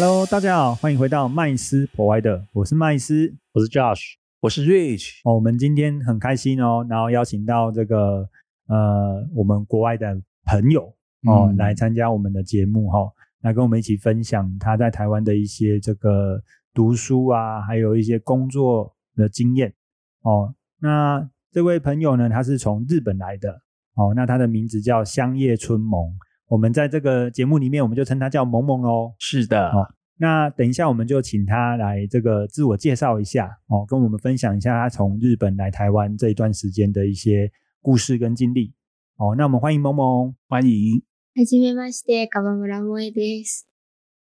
Hello，大家好，欢迎回到麦斯 Provider，我是麦斯。我是 Josh，我是 Rich。哦，我们今天很开心哦，然后邀请到这个呃我们国外的朋友哦、嗯来参加我们的节目哈、哦，来跟我们一起分享他在台湾的一些这个读书啊，还有一些工作的经验哦。那这位朋友呢，他是从日本来的哦，那他的名字叫香叶春萌。我们在这个节目里面，我们就称他叫萌萌喽。是的，哦那等一下，我们就请他来这个自我介绍一下哦，跟我们分享一下他从日本来台湾这一段时间的一些故事跟经历哦。那我们欢迎萌萌。欢迎。はじめまして、川村萌えです。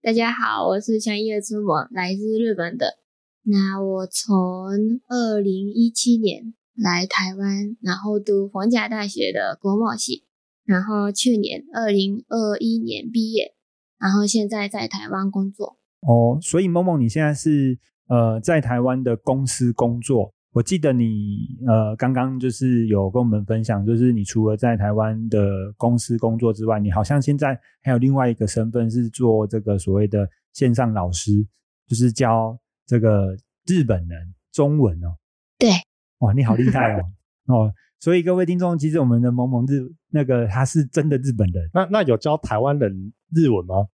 大家好，我是香叶之萌，来自日本的。那我从二零一七年来台湾，然后读逢甲大学的国贸系， 然后去年二零二一年毕业，然后现在在台湾工作。哦，所以梦梦，你现在是呃在台湾的公司工作。我记得你呃刚刚就是有跟我们分享，就是你除了在台湾的公司工作之外，你好像现在还有另外一个身份是做这个所谓的线上老师，就是教这个日本人中文哦。对，哇，你好厉害哦！哦，所以各位听众，其实我们的萌萌日那个他是真的日本人那那有教台湾人日文吗？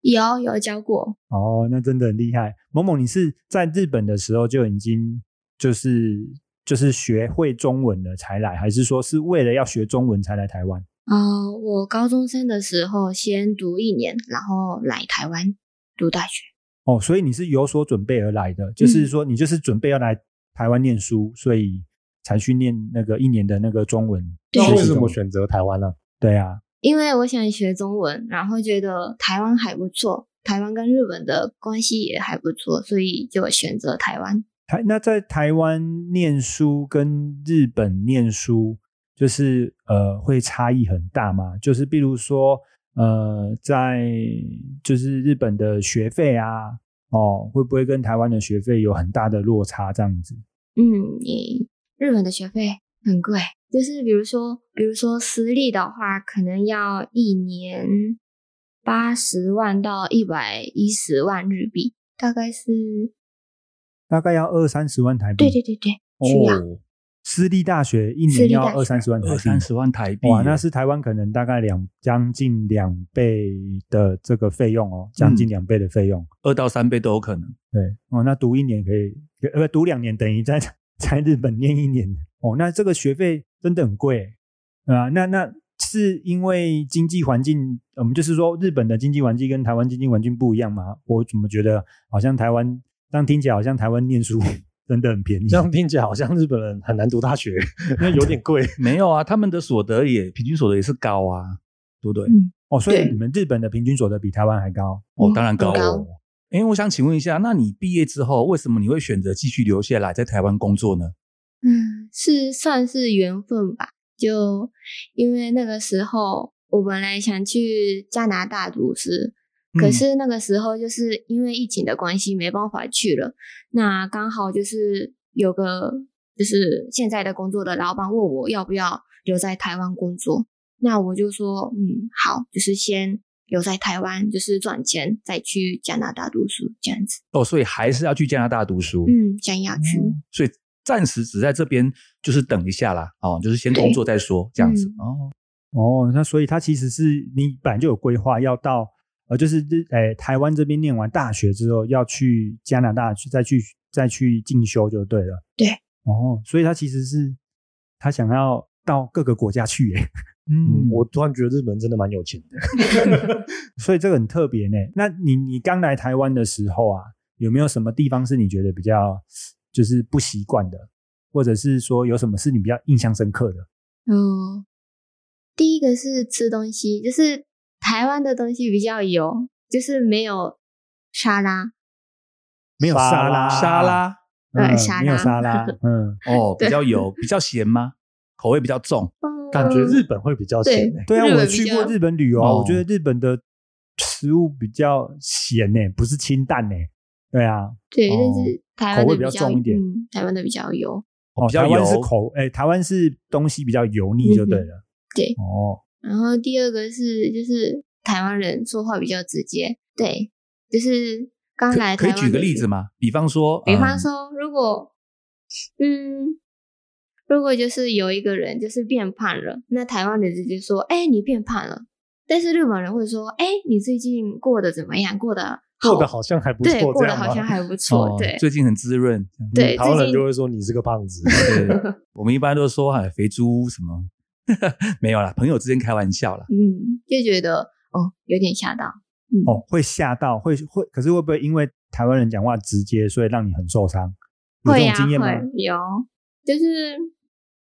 有有教过，哦，那真的很厉害。萌萌，你是在日本的时候就已经就是就是学会中文了才来，还是说是为了要学中文才来台湾？呃，我高中生的时候先读一年，然后来台湾读大学。哦，所以你是有所准备而来的，就是说你就是准备要来台湾念书，所以才去念那个一年的那个中文。为什？么选择台湾呢？对啊，因为我想学中文，然后觉得台湾还不错，台湾跟日本的关系也还不错，所以就选择台湾。台那在台湾念书跟日本念书，就是呃会差异很大嘛？就是比如说呃，在就是日本的学费啊，哦，会不会跟台湾的学费有很大的落差？这样子？嗯，你日本的学费很贵，就是比如说，比如说私立的话，可能要一年八十万到一百一十万日币，大概是，大概要二三十万台币。对对对对，需要。哦，私立大学一年要二三十万台币，二三十万台币。哇，那是台湾可能大概两将近两倍的这个费用哦，将近两倍的费用。二到三倍都有可能。对哦，那读一年可以，呃，读两年等于在在日本念一年哦，那这个学费真的很贵啊、那那是因为经济环境，我们就是说日本的经济环境跟台湾经济环境不一样吗？我怎么觉得好像台湾这样听起来好像台湾念书 真的很便宜？这样听起来好像日本人很难读大学，因为有点贵。没有啊，他们的所得也平均所得也是高啊，对不对？嗯哦，所以你们日本的平均所得比台湾还高哦，嗯当然高哦。因为我想请问一下，那你毕业之后，为什么你会选择继续留下来在台湾工作呢？嗯，是算是缘分吧。就因为那个时候，我本来想去加拿大读书，可嗯是那个时候就是因为疫情的关系，没办法去了。那刚好就是有个就是现在的工作的老板问我要不要留在台湾工作，那我就说嗯好，就是先留在台湾，就是赚钱，再去加拿大读书这样子。哦，所以还是要去加拿大读书。嗯，想要去。所以暂时只在这边就是等一下啦，哦，就是先工作再说这样子。嗯哦，哦，那所以他其实是你本来就有规划要到呃，就是日诶台湾这边念完大学之后要去加拿大去再去再去进修就对了。对。哦，所以他其实是他想要到各个国家去耶。嗯，我突然觉得日本人真的蛮有钱的。所以这个很特别呢。那你你刚来台湾的时候啊，有没有什么地方是你觉得比较就是不习惯的，或者是说有什么是你比较印象深刻的？嗯，第一个是吃东西，就是台湾的东西比较油，就是没有沙拉。没有沙拉，沙拉沙拉没有沙拉，嗯，哦，比对较油，比较咸吗？口味比较重。感觉日本会比较咸欸对啊，我去过日本旅游啊，哦我觉得日本的食物比较咸呢，不是清淡呢。对啊，对，哦但是台湾口味比较重一点嗯，台湾的比较油。哦，比较台湾是油口，哎，台湾是东西比较油腻就对了。对哦，然后第二个是就是台湾人说话比较直接，对，就是刚来可可以举个例子吗？比方说，比方嗯说，如果嗯，如果就是有一个人就是变胖了，那台湾人直接说：“哎、你变胖了。”但是日本人会说：“哎、你最近过得怎么样？过得过得好像还不错，对，过得好像还不错。哦对最近很滋润。对，台湾人就会说你是个胖子，对，我们一般都说哎，肥猪什么，没有啦，朋友之间开玩笑啦。嗯，就觉得哦，有点吓到。嗯，哦，会吓到，会会，可是会不会因为台湾人讲话直接，所以让你很受伤？有这会呀、种经验吗？会有，就是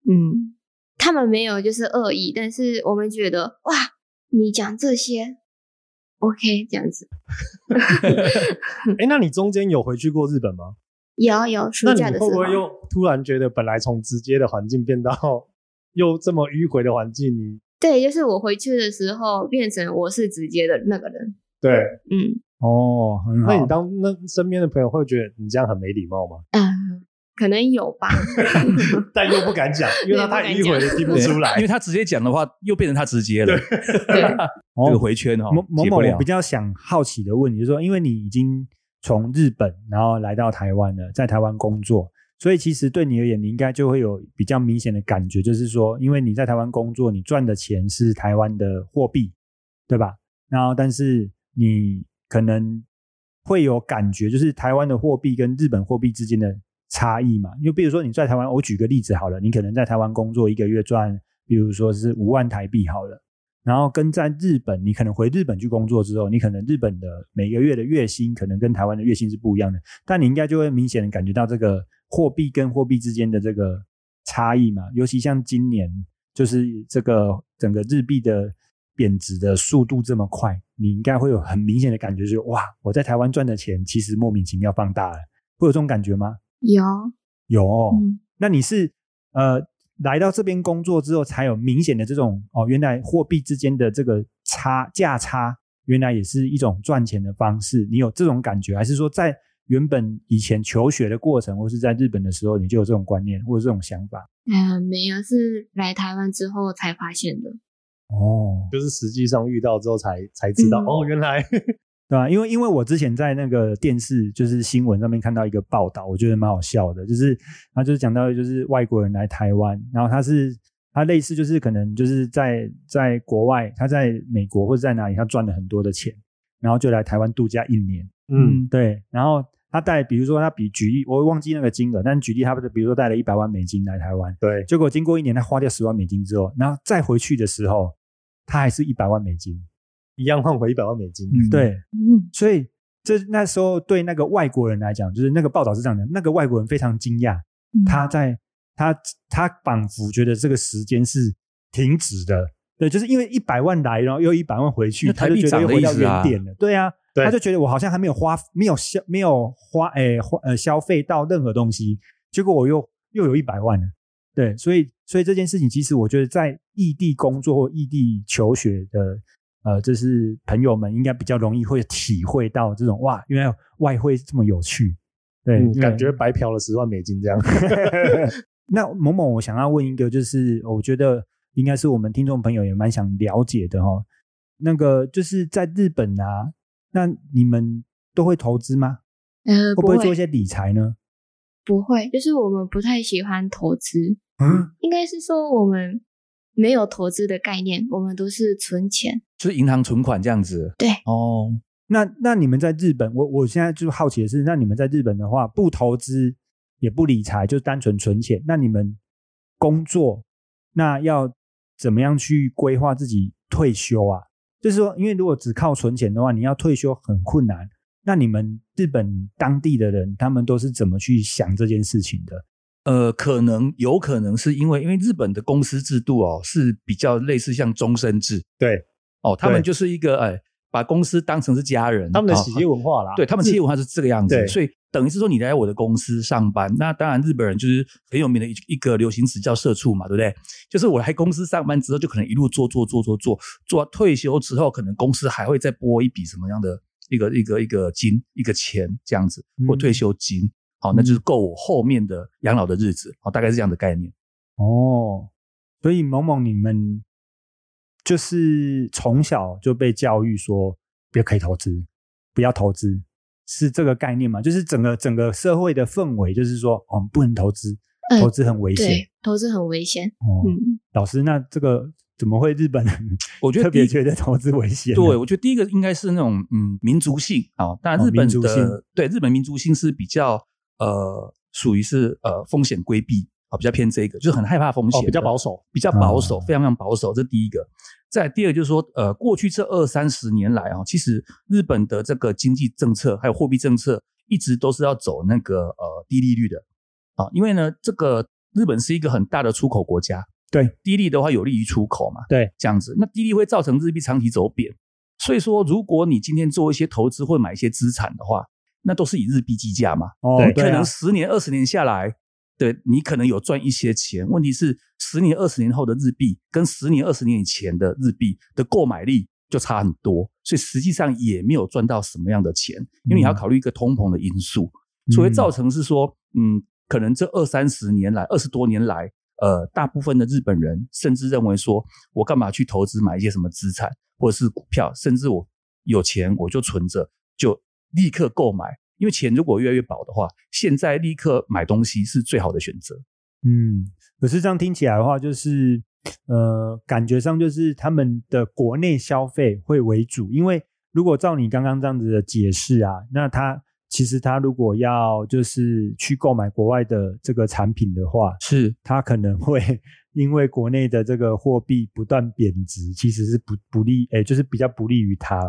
嗯，他们没有就是恶意，但是我们觉得哇，你讲这些，OK，这样子。哎，那你中间有回去过日本吗？有有暑假的时候，会不会又突然觉得本来从直接的环境变到又这么迂回的环境？你对，就是我回去的时候变成我是直接的那个人。对，嗯哦，很好。那你当那身边的朋友会觉得你这样很没礼貌吗？嗯、呃可能有吧。但又不敢讲，因为他太迂回了，听不出来因为。他直接讲的话，又变成他直接了。这个回圈哦某，某某，比。较想好奇的问题，就是说，因为你已经从日本然后来到台湾了，在台湾工作，所以其实对你而言，你应该就会有比较明显的感觉，就是说，因为你在台湾工作，你赚的钱是台湾的货币，对吧？然后，但是你可能会有感觉，就是台湾的货币跟日本货币之间的差异嘛。因为比如说你在台湾，我举个例子好了，你可能在台湾工作一个月赚，比如说是五万台币好了。然后跟在日本，你可能回日本去工作之后，你可能日本的每个月的月薪可能跟台湾的月薪是不一样的，但你应该就会明显的感觉到这个货币跟货币之间的这个差异嘛。尤其像今年，就是这个整个日币的贬值的速度这么快，你应该会有很明显的感觉，就是哇，我在台湾赚的钱其实莫名其妙放大了，会有这种感觉吗？有，有、哦，嗯，那你是呃来到这边工作之后，才有明显的这种哦，原来货币之间的这个差价差，原来也是一种赚钱的方式。你有这种感觉，还是说在原本以前求学的过程，或是在日本的时候，你就有这种观念或者这种想法？呃，没有，是来台湾之后才发现的。哦，就是实际上遇到之后才才知道，嗯哦，原来对吧、因为因为我之前在那个电视就是新闻上面看到一个报道，我觉得蛮好笑的，就是他就是讲到就是外国人来台湾，然后他是他类似就是可能就是在在国外，他在美国或者在哪里，他赚了很多的钱，然后就来台湾度假一年，嗯，对，然后他带比如说他比举例，我忘记那个金额，但举例他比如说带了一百万美金来台湾，对，结果经过一年他花掉十万美金之后，然后再回去的时候，他还是一百万美金，一样换回一百万美金，嗯，对。嗯，所以这那时候对那个外国人来讲，就是那个报道是这样的，那个外国人非常惊讶，嗯。他在他他仿佛觉得这个时间是停止的，对，就是因为一百万来，然后又一百万回去，那他就觉得又回到原点了，对啊，他就觉得我好像还没有花，没有消，没有花，诶花呃消费到任何东西，结果我又又有一百万了，对，所以所以这件事情，其实我觉得在异地工作或异地求学的。呃，就是朋友们应该比较容易会体会到这种哇，原来外汇这么有趣，对，嗯，感觉白嫖了十万美金这样。那某某，我想要问一个，就是我觉得应该是我们听众朋友也蛮想了解的哦。那个就是在日本啊，那你们都会投资吗？呃，会不会做一些理财呢？不会，就是我们不太喜欢投资，嗯，应该是说我们没有投资的概念，我们都是存钱。就是银行存款这样子。对哦，那那你们在日本，我我现在就好奇的是，那你们在日本的话，不投资也不理财，就单纯存钱，那你们工作那要怎么样去规划自己退休啊？就是说，因为如果只靠存钱的话，你要退休很困难。那你们日本当地的人，他们都是怎么去想这件事情的？呃，可能有可能是因为因为日本的公司制度哦是比较类似像终身制对，哦，他们就是一个哎把公司当成是家人，哦他们的企业文化啦，对他们企业文化是这个样子，所以等于是说你来我的公司上班，那当然日本人就是很有名的一一个流行词叫社畜嘛，对不对？就是我来公司上班之后，就可能一路做做做做做做到退休之后，可能公司还会再拨一笔什么样的一个一个一个金一个钱这样子，或退休金，好，那就是够我后面的养老的日子，好，大概是这样的概念。哦，所以某某你们就是从小就被教育说，不要可以投资，不要投资。是这个概念吗？就是整个整个社会的氛围，就是说，哦，不能投资，投资很危险，投资很危险。哦，老师，那这个怎么会日本人？我觉得特别觉得投资危险。对，我觉得第一个应该是那种嗯民族性啊，当然日本的对日本民族性是比较呃属于是呃风险规避啊，比较偏这个，就是很害怕风险，比较保守，比较保守，非常非常保守。这第一个。再第二就是说，呃，过去这二三十年来啊，其实日本的这个经济政策还有货币政策一直都是要走那个呃低利率的。啊，因为呢，这个日本是一个很大的出口国家，对，低利的话有利于出口嘛，对，这样子，那低利会造成日币长期走贬，所以说如果你今天做一些投资或买一些资产的话，那都是以日币计价嘛，哦，可能十年二十年下来。对你可能有赚一些钱，问题是十年、二十年后的日币跟十年、二十年以前的日币的购买力就差很多，所以实际上也没有赚到什么样的钱，因为你要考虑一个通膨的因素，所以造成是说，嗯，可能这二三十年来、二十多年来，呃，大部分的日本人甚至认为说，我干嘛去投资买一些什么资产或者是股票，甚至我有钱我就存着，就立刻购买。因为钱如果越来越薄的话，现在立刻买东西是最好的选择。嗯，可是这样听起来的话，就是呃，感觉上就是他们的国内消费会为主。因为如果照你刚刚这样子的解释啊，那他其实他如果要就是去购买国外的这个产品的话，是他可能会因为国内的这个货币不断贬值，其实是不不利，哎，就是比较不利于他。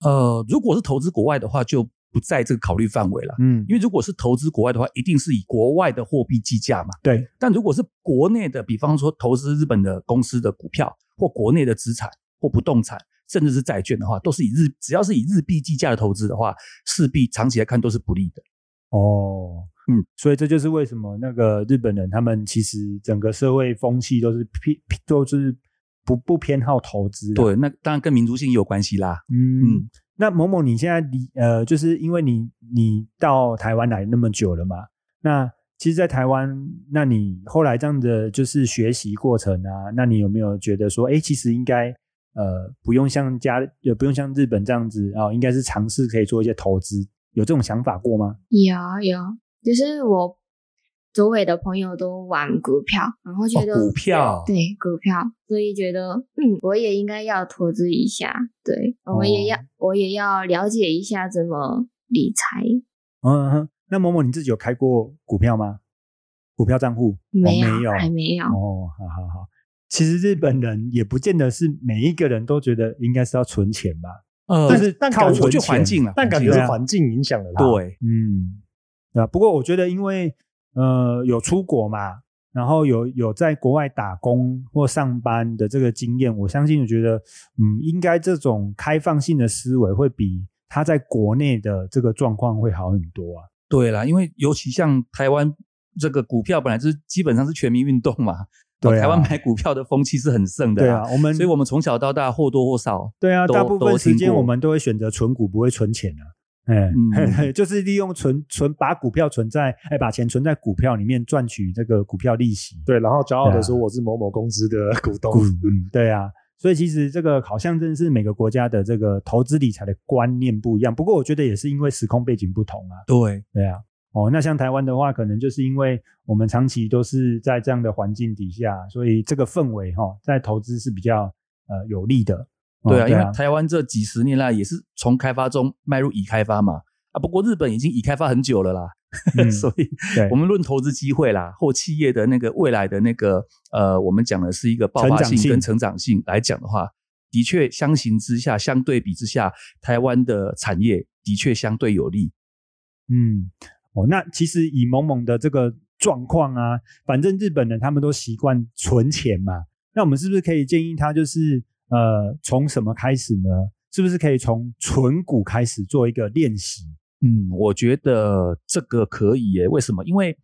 呃，如果是投资国外的话，就不在这个考虑范围了，嗯，因为如果是投资国外的话，一定是以国外的货币计价嘛，对。但如果是国内的，比方说投资日本的公司的股票，或国内的资产，或不动产，甚至是债券的话，都是以日，只要是以日币计价的投资的话，势必长期来看都是不利的。哦，嗯，所以这就是为什么那个日本人他们其实整个社会风气都是偏，都是不不偏好投资。对，那当然跟民族性也有关系啦。嗯。那某某，你现在离呃，就是因为你你到台湾来那么久了嘛？那其实，在台湾，那你后来这样的就是学习过程啊，那你有没有觉得说，哎，其实应该呃，不用像家，也不用像日本这样子啊，应该是尝试可以做一些投资，有这种想法过吗？有有，就是我。周围的朋友都玩股票，然后觉得股票对股票，所以觉得嗯，我也应该要投资一下。对，我们也要，我也要了解一下怎么理财。嗯哼，那某某你自己有开过股票吗？股票账户没有，还没有。哦，好好好。其实日本人也不见得是每一个人都觉得应该是要存钱吧？呃，但是靠我就环境了，但感觉是环境影响了他。对，嗯，对啊。不过我觉得因为。呃，有出国嘛，然后有有在国外打工或上班的这个经验，我相信，我觉得，嗯，应该这种开放性的思维会比他在国内的这个状况会好很多啊。对啦，因为尤其像台湾这个股票本来就是基本上是全民运动嘛，对，台湾买股票的风气是很盛的，对啊，我们，所以我们从小到大或多或少，对啊，大部分时间我们都会选择存股，不会存钱啊。哎，就是利用存存把股票存在，哎，把钱存在股票里面赚取这个股票利息。对，然后骄傲的说我是某某公司的股东。嗯，对啊，所以其实这个好像真的是每个国家的这个投资理财的观念不一样。不过我觉得也是因为时空背景不同啊。对，对啊。哦，那像台湾的话，可能就是因为我们长期都是在这样的环境底下，所以这个氛围哈，在投资是比较呃有利的。对啊，因为台湾这几十年来也是从开发中迈入已开发嘛啊，不过日本已经已开发很久了啦，所以我们论投资机会啦，或企业的那个未来的那个呃，我们讲的是一个爆发性跟成长性来讲的话，的确相形之下，相对比之下，台湾的产业的确相对有利。嗯，哦，那其实以某某的这个状况啊，反正日本人他们都习惯存钱嘛，那我们是不是可以建议他就是？呃，从什么开始呢？是不是可以从存股开始做一个练习？嗯，我觉得这个可以耶。为什么？因为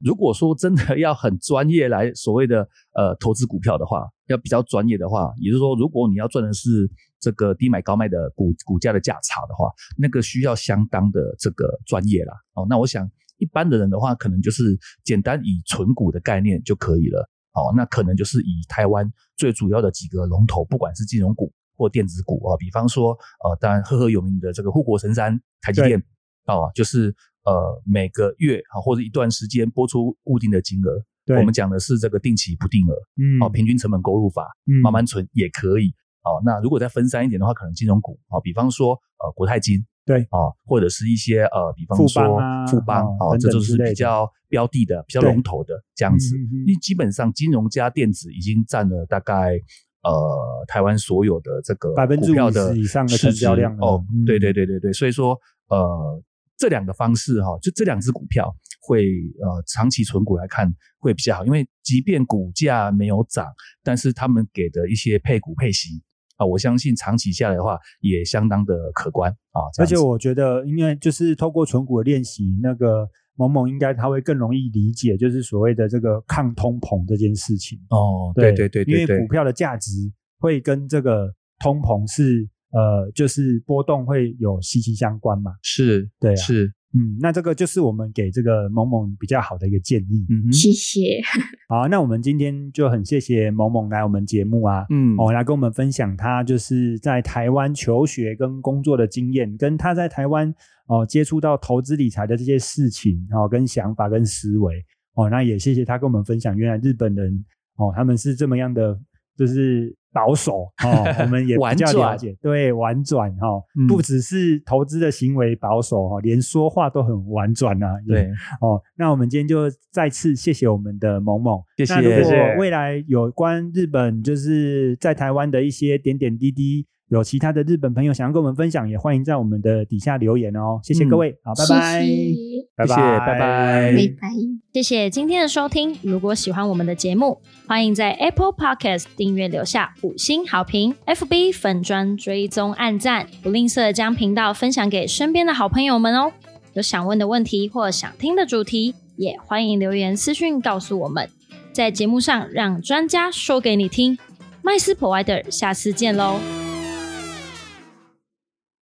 如果说真的要很专业来所谓的呃投资股票的话，要比较专业的话，也就是说，如果你要赚的是这个低买高卖的股股价的价差的话，那个需要相当的这个专业啦。哦，那我想一般的人的话，可能就是简单以存股的概念就可以了。哦，那可能就是以台湾最主要的几个龙头，不管是金融股或电子股啊，比方说呃，当然赫赫有名的这个护国神山台积电。哦，就是呃每个月啊或者一段时间拨出固定的金额，我们讲的是这个定期不定额，嗯哦，平均成本购入法，嗯慢慢存也可以。哦，那如果再分散一点的话，可能金融股啊，比方说呃国泰金，对。啊，或者是一些呃，比方富说富邦啊这都是比较标的的、比较龙头的这样子。因为基本上金融加电子已经占了大概呃台湾所有的这个50%股票的以上的市值。成交量哦嗯，对对对对对，所以说呃这两个方式哈、就这两只股票会呃长期存股来看会比较好，因为即便股价没有涨，但是他们给的一些配股配息啊，我相信长期下来的话也相当的可观啊。而且我觉得，因为就是透过存股的练习，那个某某应该他会更容易理解，就是所谓的这个抗通膨这件事情。哦，对对对对因为股票的价值会跟这个通膨是呃，就是波动会有息息相关嘛。是，对啊是，嗯，那这个就是我们给这个萌萌比较好的一个建议。嗯哼，谢谢。好，那我们今天就很谢谢萌萌来我们节目啊，嗯，哦，来跟我们分享他就是在台湾求学跟工作的经验，跟他在台湾哦接触到投资理财的这些事情哦，跟想法跟思维哦，那也谢谢他跟我们分享，原来日本人哦他们是这么样的，就是保守。哦，我们也比较了解，对，婉转哈、哦嗯。不只是投资的行为保守哈、哦，连说话都很婉转啊，对，哦，那我们今天就再次谢谢我们的萌萌，谢谢。那如果谢谢未来有关日本就是在台湾的一些点点滴滴，有其他的日本朋友想要跟我们分享，也欢迎在我们的底下留言哦。谢谢各嗯位，好，拜拜，谢谢。拜谢谢拜拜。拜拜。谢谢今天的收听。如果喜欢我们的节目，欢迎在 Apple Podcast 订阅留下五星好评，FB 粉砖追踪暗赞，不吝啬将频道分享给身边的好朋友们哦。有想问的问题或想听的主题，也欢迎留言私讯告诉我们，在节目上让专家说给你听。麦斯 Provider，下次见喽。